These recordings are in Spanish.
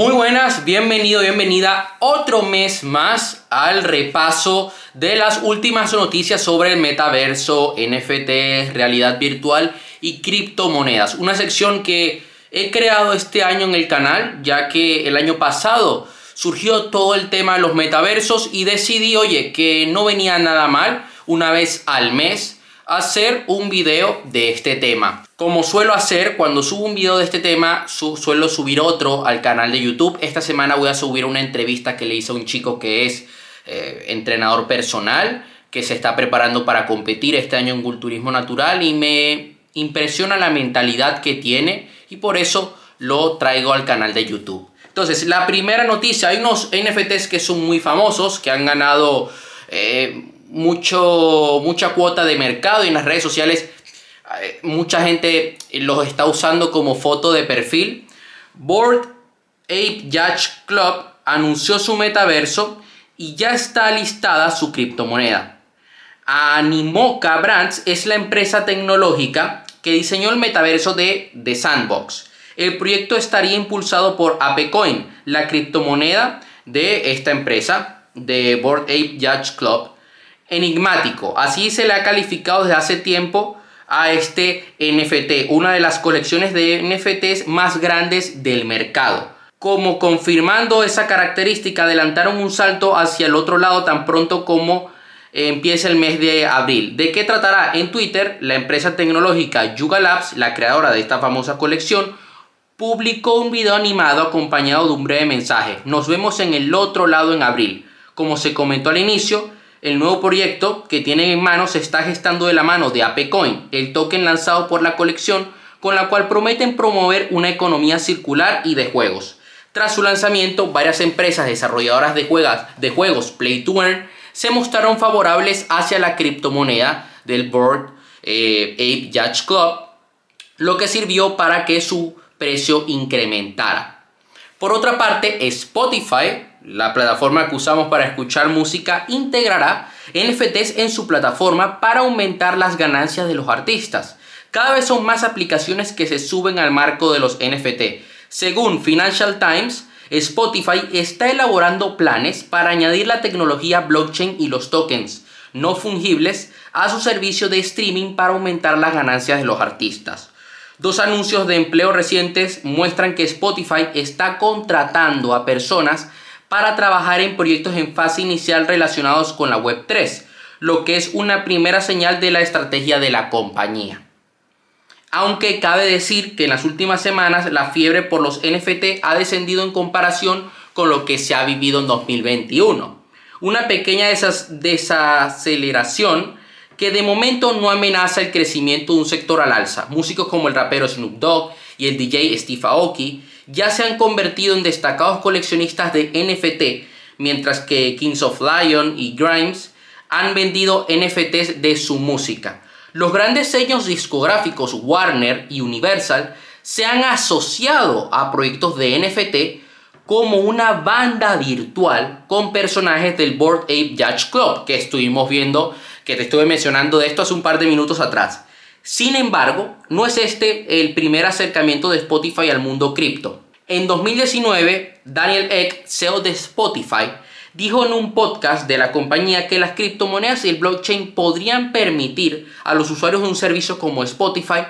Muy buenas, bienvenido, bienvenida otro mes más al repaso de las últimas noticias sobre el metaverso, NFT, realidad virtual y criptomonedas. Una sección que he creado este año en el canal, ya que el año pasado surgió todo el tema de los metaversos y decidí, oye, que no venía nada mal una vez al mes hacer un video de este tema. Como suelo hacer, cuando subo un video de este tema, suelo subir otro al canal de YouTube. Esta semana voy a subir una entrevista que le hice a un chico que es eh, entrenador personal, que se está preparando para competir este año en culturismo natural y me impresiona la mentalidad que tiene y por eso lo traigo al canal de YouTube. Entonces, la primera noticia, hay unos NFTs que son muy famosos, que han ganado eh, mucho, mucha cuota de mercado y en las redes sociales eh, mucha gente los está usando como foto de perfil. Board Ape Yacht Club anunció su metaverso y ya está listada su criptomoneda. Animoca Brands es la empresa tecnológica que diseñó el metaverso de The Sandbox. El proyecto estaría impulsado por Apecoin, la criptomoneda de esta empresa, de Board Ape Yacht Club, enigmático. Así se le ha calificado desde hace tiempo a este NFT, una de las colecciones de NFTs más grandes del mercado. Como confirmando esa característica, adelantaron un salto hacia el otro lado tan pronto como empieza el mes de abril. ¿De qué tratará? En Twitter, la empresa tecnológica Yuga Labs, la creadora de esta famosa colección, publicó un video animado acompañado de un breve mensaje. Nos vemos en el otro lado en abril. Como se comentó al inicio, el nuevo proyecto que tienen en mano se está gestando de la mano de ApeCoin, el token lanzado por la colección con la cual prometen promover una economía circular y de juegos. Tras su lanzamiento, varias empresas desarrolladoras de, de juegos Play to Earn se mostraron favorables hacia la criptomoneda del Board eh, Ape Yacht Club, lo que sirvió para que su precio incrementara. Por otra parte, Spotify la plataforma que usamos para escuchar música integrará NFTs en su plataforma para aumentar las ganancias de los artistas. Cada vez son más aplicaciones que se suben al marco de los NFT. Según Financial Times, Spotify está elaborando planes para añadir la tecnología blockchain y los tokens no fungibles a su servicio de streaming para aumentar las ganancias de los artistas. Dos anuncios de empleo recientes muestran que Spotify está contratando a personas para trabajar en proyectos en fase inicial relacionados con la Web 3, lo que es una primera señal de la estrategia de la compañía. Aunque cabe decir que en las últimas semanas la fiebre por los NFT ha descendido en comparación con lo que se ha vivido en 2021. Una pequeña desaceleración que de momento no amenaza el crecimiento de un sector al alza. Músicos como el rapero Snoop Dogg y el DJ Steve Aoki ya se han convertido en destacados coleccionistas de NFT, mientras que Kings of Lion y Grimes han vendido NFTs de su música. Los grandes sellos discográficos Warner y Universal se han asociado a proyectos de NFT como una banda virtual con personajes del Board Ape Yacht Club, que estuvimos viendo, que te estuve mencionando de esto hace un par de minutos atrás. Sin embargo, no es este el primer acercamiento de Spotify al mundo cripto. En 2019, Daniel Eck, CEO de Spotify, dijo en un podcast de la compañía que las criptomonedas y el blockchain podrían permitir a los usuarios de un servicio como Spotify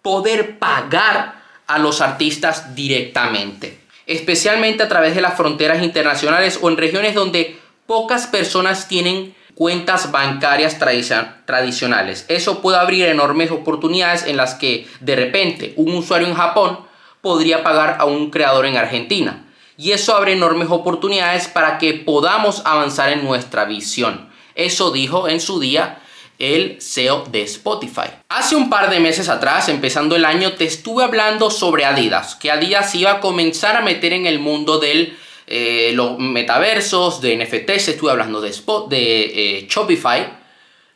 poder pagar a los artistas directamente, especialmente a través de las fronteras internacionales o en regiones donde pocas personas tienen cuentas bancarias tradicionales. Eso puede abrir enormes oportunidades en las que de repente un usuario en Japón podría pagar a un creador en Argentina. Y eso abre enormes oportunidades para que podamos avanzar en nuestra visión. Eso dijo en su día el CEO de Spotify. Hace un par de meses atrás, empezando el año, te estuve hablando sobre Adidas, que Adidas iba a comenzar a meter en el mundo del eh, los metaversos, de NFTs, estuve hablando de, Spot, de eh, Shopify,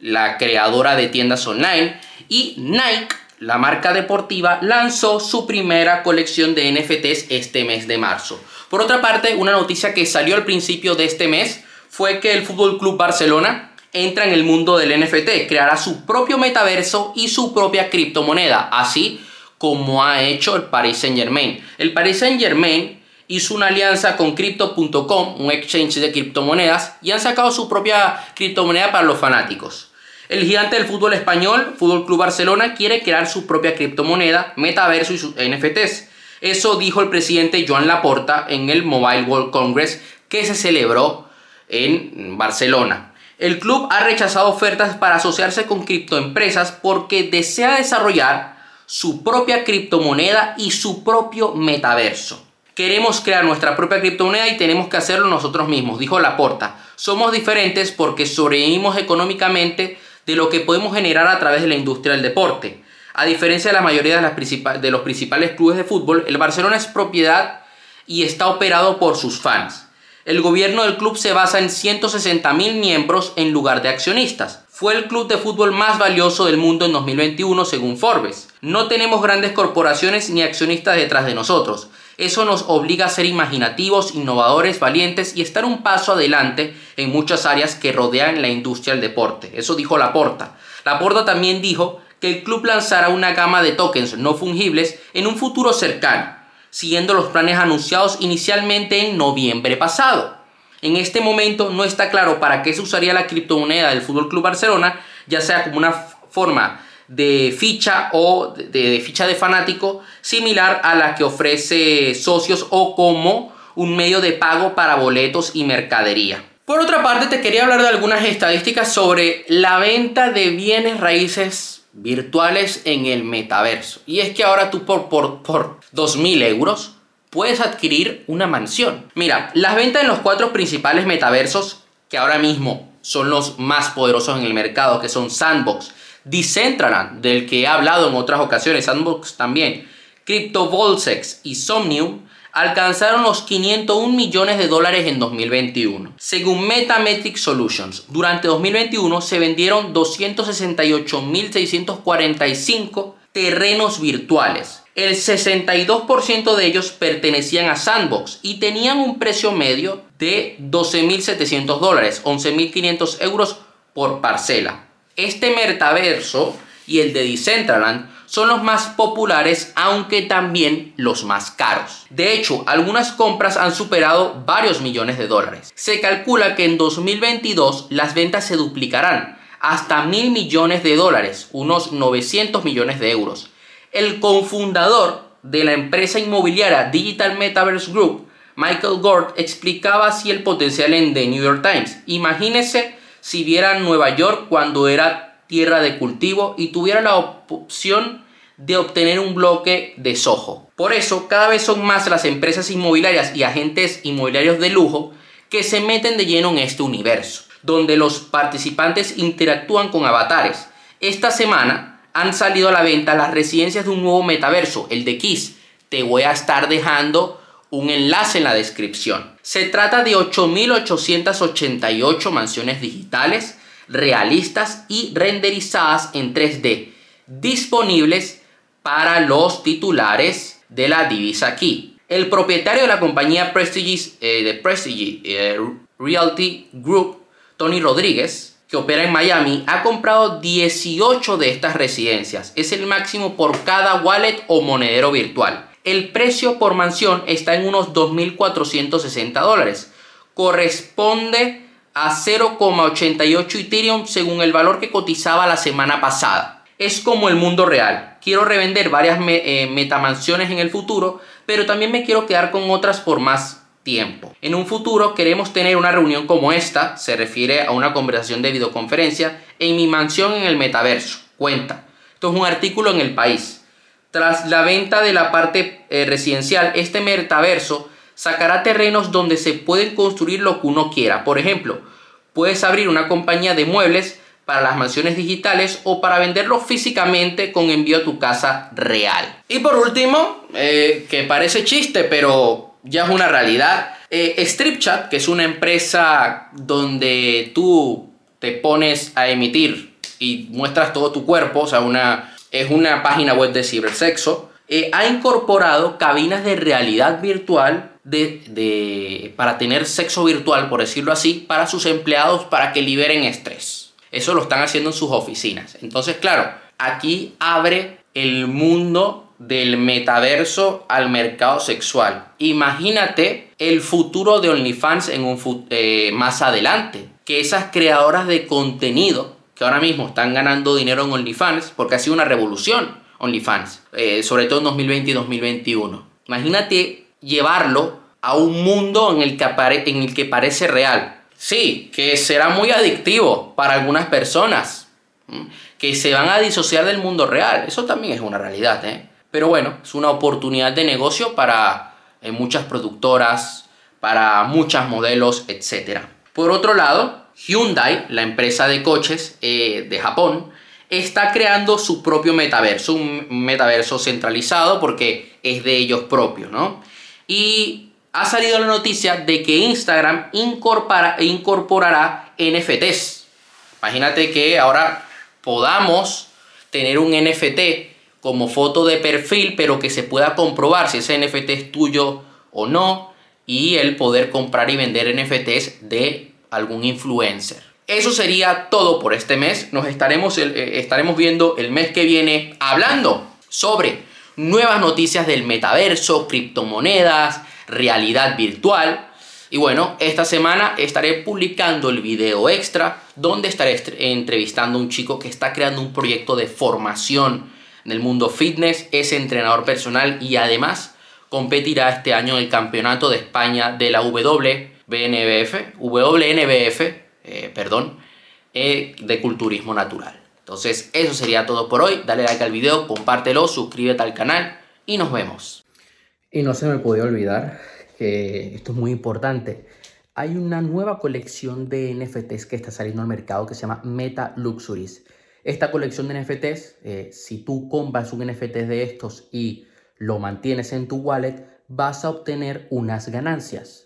la creadora de tiendas online, y Nike, la marca deportiva, lanzó su primera colección de NFTs este mes de marzo. Por otra parte, una noticia que salió al principio de este mes fue que el Fútbol Club Barcelona entra en el mundo del NFT, creará su propio metaverso y su propia criptomoneda, así como ha hecho el Paris Saint Germain. El Paris Saint Germain hizo una alianza con Crypto.com, un exchange de criptomonedas, y han sacado su propia criptomoneda para los fanáticos. El gigante del fútbol español, Fútbol Club Barcelona, quiere crear su propia criptomoneda, metaverso y sus NFTs. Eso dijo el presidente Joan Laporta en el Mobile World Congress que se celebró en Barcelona. El club ha rechazado ofertas para asociarse con criptoempresas porque desea desarrollar su propia criptomoneda y su propio metaverso. Queremos crear nuestra propia criptomoneda y tenemos que hacerlo nosotros mismos, dijo Laporta. Somos diferentes porque sobrevivimos económicamente de lo que podemos generar a través de la industria del deporte. A diferencia de la mayoría de, de los principales clubes de fútbol, el Barcelona es propiedad y está operado por sus fans. El gobierno del club se basa en 160 mil miembros en lugar de accionistas. Fue el club de fútbol más valioso del mundo en 2021 según Forbes. No tenemos grandes corporaciones ni accionistas detrás de nosotros. Eso nos obliga a ser imaginativos, innovadores, valientes y estar un paso adelante en muchas áreas que rodean la industria del deporte. Eso dijo Laporta. Laporta también dijo que el club lanzará una gama de tokens no fungibles en un futuro cercano, siguiendo los planes anunciados inicialmente en noviembre pasado. En este momento no está claro para qué se usaría la criptomoneda del Fútbol Club Barcelona, ya sea como una forma de ficha o de, ficha de fanático similar a la que ofrece socios o como un medio de pago para boletos y mercadería. Por otra parte, te quería hablar de algunas estadísticas sobre la venta de bienes raíces virtuales en el metaverso. Y es que ahora tú por, por, por 2.000 euros puedes adquirir una mansión. Mira, las ventas en los cuatro principales metaversos, que ahora mismo son los más poderosos en el mercado, que son Sandbox, Decentraland, del que he hablado en otras ocasiones, Sandbox también, CryptoVolsex y Somnium, alcanzaron los 501 millones de dólares en 2021. Según Metametric Solutions, durante 2021 se vendieron 268.645 terrenos virtuales. El 62% de ellos pertenecían a Sandbox y tenían un precio medio de 12.700 dólares, 11.500 euros por parcela. Este metaverso y el de Decentraland son los más populares, aunque también los más caros. De hecho, algunas compras han superado varios millones de dólares. Se calcula que en 2022 las ventas se duplicarán hasta mil millones de dólares, unos 900 millones de euros. El cofundador de la empresa inmobiliaria Digital Metaverse Group, Michael Gord, explicaba así el potencial en The New York Times. Imagínese si viera Nueva York cuando era tierra de cultivo y tuviera la opción de obtener un bloque de sojo. Por eso, cada vez son más las empresas inmobiliarias y agentes inmobiliarios de lujo que se meten de lleno en este universo, donde los participantes interactúan con avatares. Esta semana han salido a la venta las residencias de un nuevo metaverso, el de Kiss. Te voy a estar dejando un enlace en la descripción. Se trata de 8.888 mansiones digitales realistas y renderizadas en 3D, disponibles para los titulares de la divisa aquí. El propietario de la compañía Prestige, eh, de Prestige eh, Realty Group, Tony Rodríguez, que opera en Miami, ha comprado 18 de estas residencias. Es el máximo por cada wallet o monedero virtual. El precio por mansión está en unos 2.460 dólares. Corresponde a 0,88 Ethereum según el valor que cotizaba la semana pasada. Es como el mundo real. Quiero revender varias eh, metamansiones en el futuro, pero también me quiero quedar con otras por más tiempo. En un futuro queremos tener una reunión como esta, se refiere a una conversación de videoconferencia, en mi mansión en el metaverso. Cuenta. Esto es un artículo en el país. Tras la venta de la parte eh, residencial, este metaverso sacará terrenos donde se pueden construir lo que uno quiera. Por ejemplo, puedes abrir una compañía de muebles para las mansiones digitales o para venderlo físicamente con envío a tu casa real. Y por último, eh, que parece chiste, pero ya es una realidad, eh, StripChat, que es una empresa donde tú te pones a emitir y muestras todo tu cuerpo, o sea, una, es una página web de cibersexo, eh, ha incorporado cabinas de realidad virtual de, para tener sexo virtual, por decirlo así, para sus empleados para que liberen estrés. Eso lo están haciendo en sus oficinas. Entonces, claro, aquí abre el mundo del metaverso al mercado sexual. Imagínate el futuro de OnlyFans en un eh, más adelante. Que esas creadoras de contenido que ahora mismo están ganando dinero en OnlyFans, porque ha sido una revolución OnlyFans, eh, sobre todo en 2020 y 2021. Imagínate llevarlo a un mundo en el, que en el que parece real. Sí, que será muy adictivo para algunas personas, que se van a disociar del mundo real. Eso también es una realidad, ¿eh? Pero bueno, es una oportunidad de negocio para eh, muchas productoras, para muchos modelos, etc. Por otro lado, Hyundai, la empresa de coches eh, de Japón, está creando su propio metaverso, un metaverso centralizado porque es de ellos propios, ¿no? Y ha salido la noticia de que Instagram incorporará NFTs. Imagínate que ahora podamos tener un NFT como foto de perfil, pero que se pueda comprobar si ese NFT es tuyo o no, y el poder comprar y vender NFTs de algún influencer. Eso sería todo por este mes. Nos estaremos, eh, estaremos viendo el mes que viene hablando sobre nuevas noticias del metaverso, criptomonedas, realidad virtual. Y bueno, esta semana estaré publicando el video extra donde estaré entrevistando a un chico que está creando un proyecto de formación en el mundo fitness, es entrenador personal y además competirá este año en el Campeonato de España de la WNBF, WNBF, eh, perdón, eh, de culturismo natural. Entonces, eso sería todo por hoy. Dale like al video, compártelo, suscríbete al canal y nos vemos. Y no se me puede olvidar que esto es muy importante. Hay una nueva colección de NFTs que está saliendo al mercado que se llama Meta Luxuries. Esta colección de NFTs, eh, si tú compras un NFT de estos y lo mantienes en tu wallet, vas a obtener unas ganancias.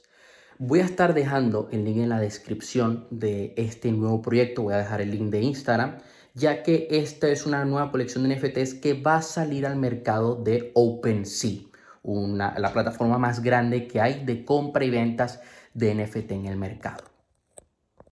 Voy a estar dejando el link en la descripción de este nuevo proyecto. Voy a dejar el link de Instagram, ya que esta es una nueva colección de NFTs que va a salir al mercado de OpenSea una, la plataforma más grande que hay de compra y ventas de NFT en el mercado.